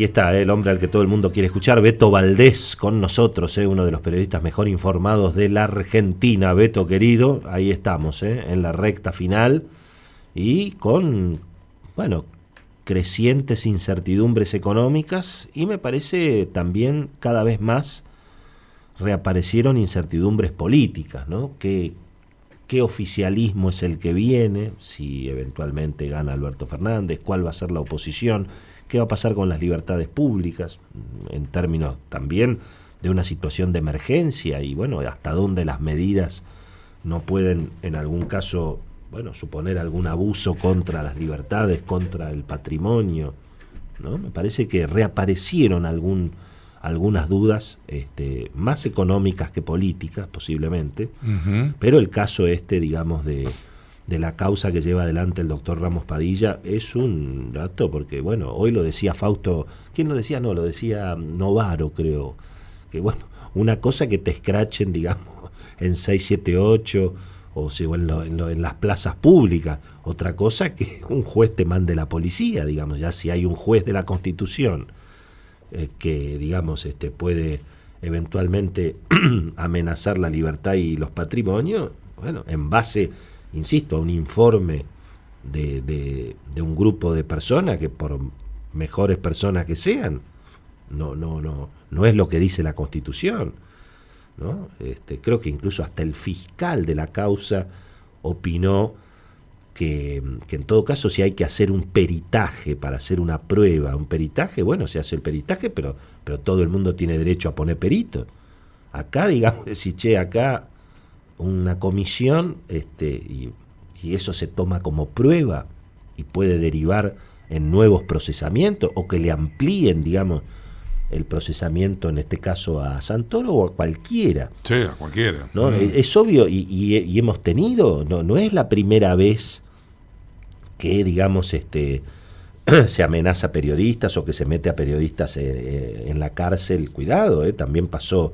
aquí está, eh, el hombre al que todo el mundo quiere escuchar, Beto Valdés, con nosotros, eh, uno de los periodistas mejor informados de la Argentina. Beto querido, ahí estamos, eh, en la recta final y con, bueno, crecientes incertidumbres económicas y me parece también cada vez más reaparecieron incertidumbres políticas, ¿no? ¿Qué, qué oficialismo es el que viene? Si eventualmente gana Alberto Fernández, ¿cuál va a ser la oposición? Qué va a pasar con las libertades públicas, en términos también de una situación de emergencia y bueno, hasta dónde las medidas no pueden en algún caso, bueno, suponer algún abuso contra las libertades, contra el patrimonio, ¿no? Me parece que reaparecieron algún, algunas dudas este, más económicas que políticas, posiblemente, pero el caso este, digamos, de, de la causa que lleva adelante el doctor Ramos Padilla es un dato, porque bueno, hoy lo decía Fausto, ¿quién lo decía? No, lo decía Novaro, creo, que bueno, una cosa que te escrachen, digamos, en 678 o si, en, en, las plazas públicas, otra cosa que un juez te mande la policía, digamos, ya si hay un juez de la Constitución eh, que, digamos, este, puede eventualmente amenazar la libertad y los patrimonios, bueno, en base insisto, a un informe de, de, un grupo de personas que por mejores personas que sean, no, no, no, no es lo que dice la Constitución. ¿no? Este, creo que incluso hasta el fiscal de la causa opinó que, que, en todo caso si hay que hacer un peritaje para hacer una prueba, un peritaje, bueno, se hace el peritaje, pero, pero todo el mundo tiene derecho a poner perito. Acá, digamos, si che, acá una comisión este, y, eso se toma como prueba y puede derivar en nuevos procesamientos o que le amplíen, digamos, el procesamiento, en este caso a Santoro o a cualquiera. Sí, a cualquiera. ¿no? Mm. Es, obvio y, hemos tenido, no, no es la primera vez que, digamos, este, se amenaza a periodistas o que se mete a periodistas eh, eh, en la cárcel. Cuidado, eh, también pasó,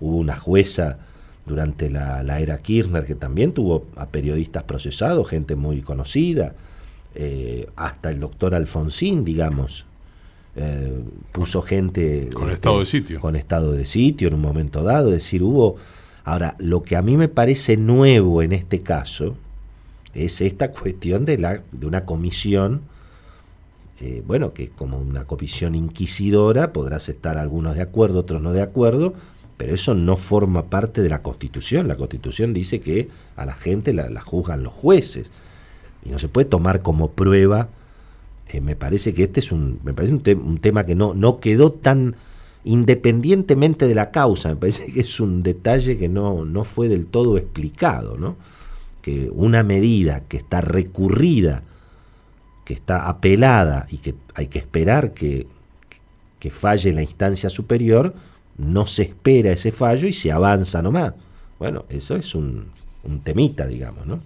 hubo una jueza durante la, era Kirchner, que también tuvo a periodistas procesados, gente muy conocida, eh, hasta el doctor Alfonsín, digamos, eh, puso gente... Con estado de sitio. Con estado de sitio en un momento dado, es decir, hubo... Ahora, lo que a mí me parece nuevo en este caso es esta cuestión de, la, de una comisión, eh, bueno, que como una comisión inquisidora, podrás estar algunos de acuerdo, otros no de acuerdo, pero eso no forma parte de la Constitución. La Constitución dice que a la gente la, juzgan los jueces y no se puede tomar como prueba. Eh, me parece que este es un, me parece un, tema que no, no quedó tan independientemente de la causa. Me parece que es un detalle que no, no fue del todo explicado, ¿no? Que una medida que está recurrida, que está apelada y que hay que esperar que, que falle en la instancia superior, no se espera ese fallo y se avanza nomás. Bueno, eso es un, temita, digamos, ¿no?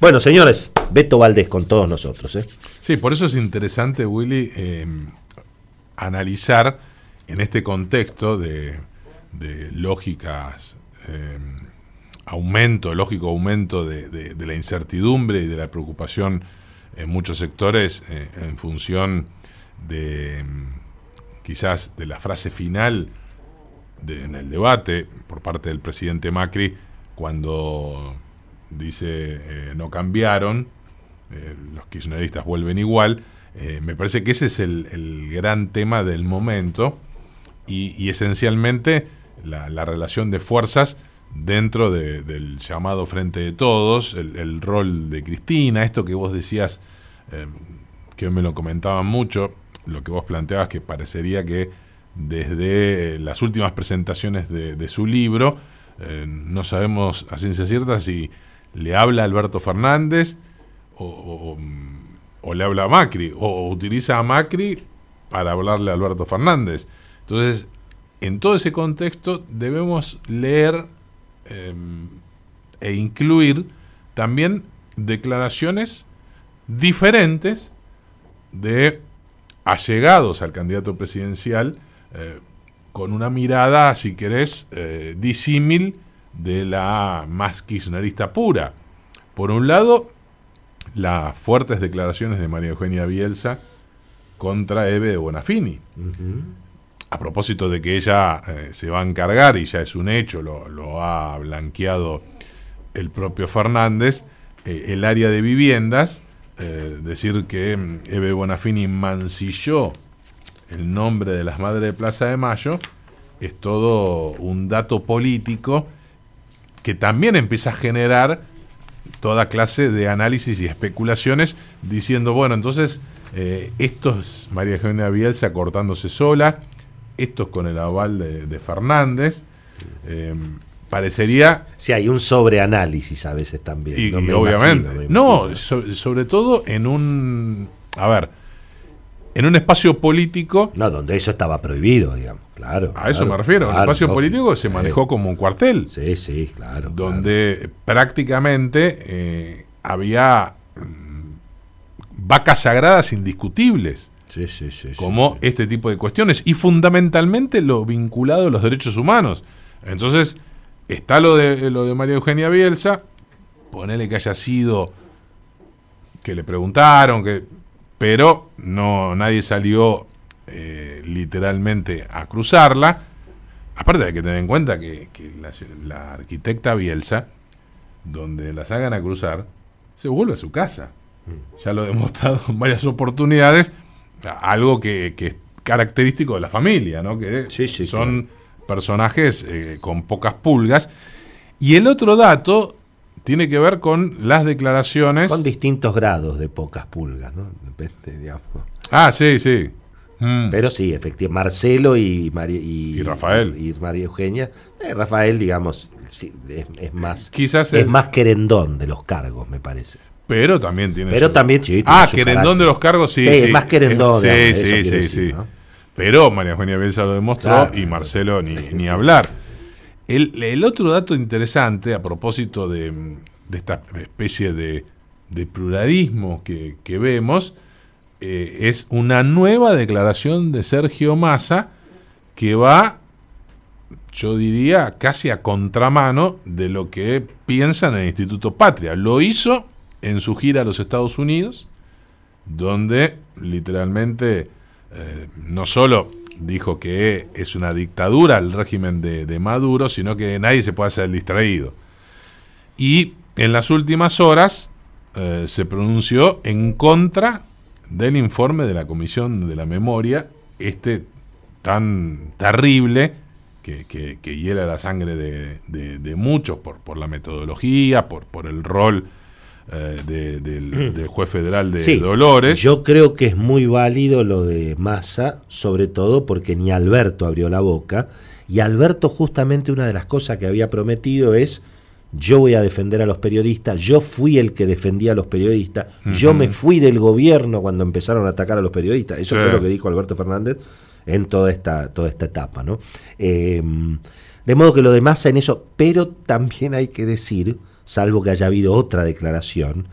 Bueno, señores, Beto Valdés con todos nosotros. ¿eh? Sí, por eso es interesante, Willy, em, analizar en este contexto de, lógicas, em, aumento, lógico aumento de, la incertidumbre y de la preocupación en muchos sectores eh, en función de em, quizás de la frase final en el debate por parte del presidente Macri cuando dice eh, no cambiaron, eh, los kirchneristas vuelven igual. Eh, me parece que ese es el, gran tema del momento y, esencialmente la, relación de fuerzas dentro del llamado Frente de Todos, el, rol de Cristina, esto que vos decías, que me lo comentaban mucho, lo que vos planteabas que parecería que desde las últimas presentaciones de, su libro. Eh, no sabemos a ciencia cierta si le habla Alberto Fernández o, le habla a Macri, o, utiliza a Macri para hablarle a Alberto Fernández. Entonces, en todo ese contexto debemos leer em, e incluir también declaraciones diferentes de allegados al candidato presidencial eh, con una mirada, si querés, eh, disímil de la más kirchnerista pura. Por un lado, las fuertes declaraciones de María Eugenia Bielsa contra Eve Bonafini. A propósito de que ella eh, se va a encargar, y ya es un hecho, lo, ha blanqueado el propio Fernández, eh, el área de viviendas, eh, decir que mm, Eve Bonafini mancilló el nombre de las madres de Plaza de Mayo, es todo un dato político que también empieza a generar toda clase de análisis y especulaciones diciendo, bueno, entonces eh, esto es María Eugenia Bielsa cortándose sola, esto es con el aval de, Fernández. Eh, parecería... Sí, hay un sobreanálisis a veces también. Y, obviamente. no, sobre todo en un... A ver, en un espacio político... No, donde eso estaba prohibido, digamos. Claro. A eso me refiero. el espacio político se manejó como un cuartel. Sí, sí, claro. Donde prácticamente eh, había mm, vacas sagradas indiscutibles. Sí, sí, sí. Como este tipo de cuestiones. Y fundamentalmente lo vinculado a los derechos humanos. Entonces, está lo de, lo de María Eugenia Bielsa. Ponele que haya sido. que le preguntaron, que. Pero no, nadie salió eh, literalmente a cruzarla. Aparte hay que tener en cuenta que, la, arquitecta Bielsa, donde las hagan a cruzar, se vuelve a su casa. Mm. Ya lo he demostrado en varias oportunidades, algo que, es característico de la familia, ¿no? que son personajes eh, con pocas pulgas. Y el otro dato tiene que ver con las declaraciones. Con distintos grados de pocas pulgas, ¿no? Depende, digamos. Ah, sí, sí. Mm. Pero sí, efectivamente, Marcelo y, Rafael. Y, María Eugenia. Eh, Rafael, digamos, es, más Quizás es, más querendón de los cargos, me parece. Pero también tiene. Pero también, sí, Ah, querendón de los cargos, sí. Sí, más querendón. Sí, sí, sí, sí. Pero María Eugenia Bielsa lo demostró y Marcelo ni, ni hablar. El, otro dato interesante a propósito de, esta especie de, pluralismo que, que vemos eh, es una nueva declaración de Sergio Massa que va, yo diría, casi a contramano de lo que piensan en el Instituto Patria. Lo hizo en su gira a los Estados Unidos, donde literalmente eh, no solo dijo que es una dictadura el régimen de, Maduro, sino que nadie se puede hacer distraído. Y en las últimas horas eh, se pronunció en contra del informe de la Comisión de la Memoria, este tan terrible que, que, hiela la sangre de, muchos por, por, la metodología, por, por el rol eh, del, juez federal de Dolores. Yo creo que es muy válido lo de Massa, sobre todo porque ni Alberto abrió la boca, y Alberto justamente una de las cosas que había prometido es yo voy a defender a los periodistas, yo fui el que defendía a los periodistas, yo me fui del gobierno cuando empezaron a atacar a los periodistas. Eso fue lo que dijo Alberto Fernández en toda esta, toda esta etapa. ¿no? Eh, de modo que lo de Massa en eso, pero también hay que decir, salvo que haya habido otra declaración,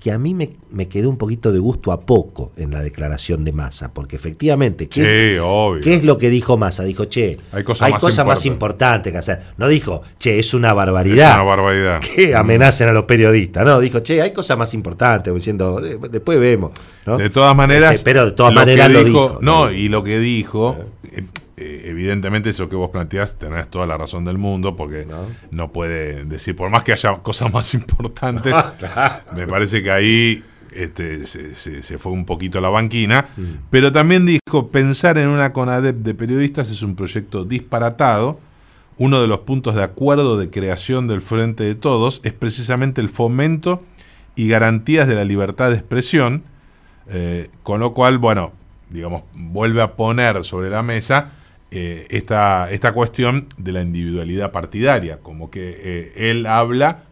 que a mí me, quedó un poquito de gusto a poco en la declaración de Massa, porque efectivamente, ¿qué, ¿qué es lo que dijo Massa? Dijo, che, hay cosas, más, importantes que hacer. No dijo, che, es una barbaridad. Es una barbaridad. Que amenacen a los periodistas. No, dijo, che, hay cosas más importantes, diciendo, después vemos. De todas maneras, este, pero de todas maneras lo dijo. No, y lo que dijo, eh, evidentemente eso que vos planteás tenés toda la razón del mundo porque no, puede decir, por más que haya cosas más importantes, me parece que ahí este, se, fue un poquito a la banquina, mm. pero también dijo, pensar en una CONADEP de periodistas es un proyecto disparatado, uno de los puntos de acuerdo de creación del Frente de Todos es precisamente el fomento y garantías de la libertad de expresión, eh, con lo cual, bueno, digamos, vuelve a poner sobre la mesa eh, esta, esta cuestión de la individualidad partidaria, como que eh, él habla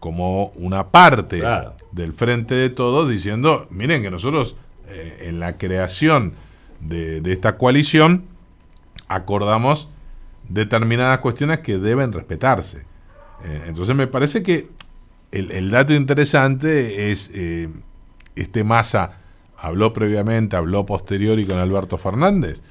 como una parte del frente de todos, diciendo, miren que nosotros eh, en la creación de, esta coalición acordamos determinadas cuestiones que deben respetarse. entonces me parece que el, el dato interesante es este masa habló previamente, habló posterior y con Alberto Fernández.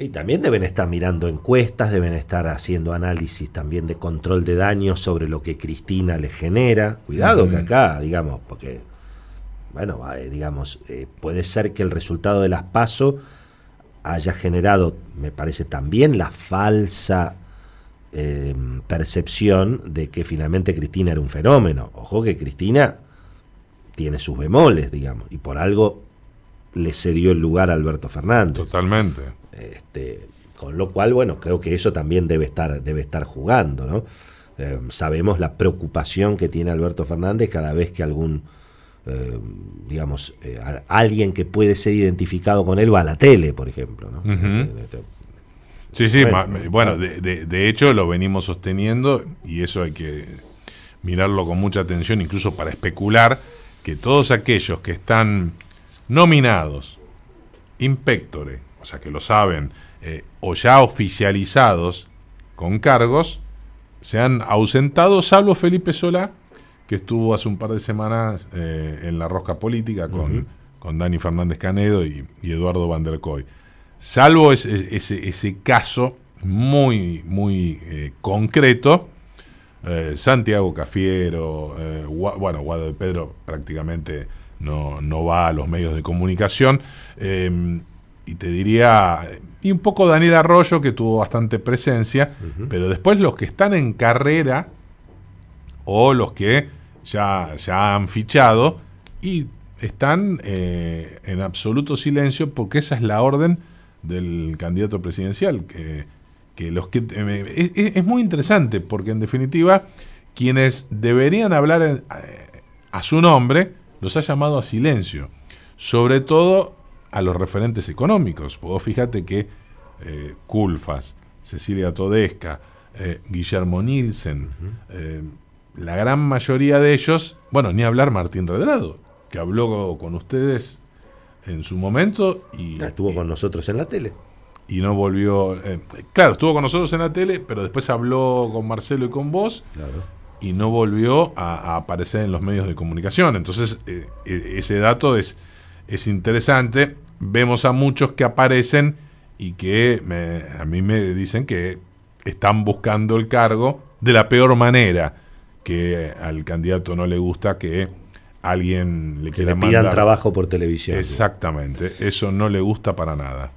Y también deben estar mirando encuestas, deben estar haciendo análisis también de control de daños sobre lo que Cristina le genera. Cuidado que acá, digamos, porque bueno, eh, digamos, eh, puede ser que el resultado de las PASO haya generado, me parece también, la falsa eh, percepción de que finalmente Cristina era un fenómeno. Ojo que Cristina tiene sus bemoles, digamos, y por algo le cedió el lugar a Alberto Fernández. Totalmente. Este, con lo cual, bueno, creo que eso también debe estar, debe estar jugando, ¿no? Eh, sabemos la preocupación que tiene Alberto Fernández cada vez que algún, eh, digamos, eh, alguien que puede ser identificado con él va a la tele, por ejemplo. ¿no? Sí, sí, bueno, de, de, hecho lo venimos sosteniendo y eso hay que mirarlo con mucha atención, incluso para especular que todos aquellos que están nominados, inspectores, o sea, que lo saben, o ya oficializados con cargos, se han ausentado, salvo Felipe Solá, que estuvo hace un par de semanas eh, en la rosca política con, con Dani Fernández Canedo y, Eduardo Van der Koy. Salvo ese, ese, caso muy, muy eh, concreto, eh, Santiago Cafiero, bueno, Guado de Pedro prácticamente no, no, va a los medios de comunicación, y te diría y un poco Daniel Arroyo, que tuvo bastante presencia, pero después los que están en carrera o los que ya, ya han fichado y están eh, en absoluto silencio porque esa es la orden del candidato presidencial. Que, que los que eh, es, muy interesante porque en definitiva quienes deberían hablar eh, a su nombre los ha llamado a silencio, sobre todo a los referentes económicos. Vos fíjate que eh, Culfas, Cecilia Todesca, eh, Guillermo Nielsen, eh, la gran mayoría de ellos, bueno, ni hablar Martín Redrado, que habló con ustedes en su momento y... Estuvo con nosotros en la tele. Y no volvió... claro, estuvo con nosotros en la tele, pero después habló con Marcelo y con vos. Y no volvió a, aparecer en los medios de comunicación. Entonces, e, ese dato es es interesante. Vemos a muchos que aparecen y que a mí me dicen que están buscando el cargo de la peor manera, que al candidato no le gusta que alguien le quiera pidan trabajo por televisión. Exactamente, eso no le gusta para nada.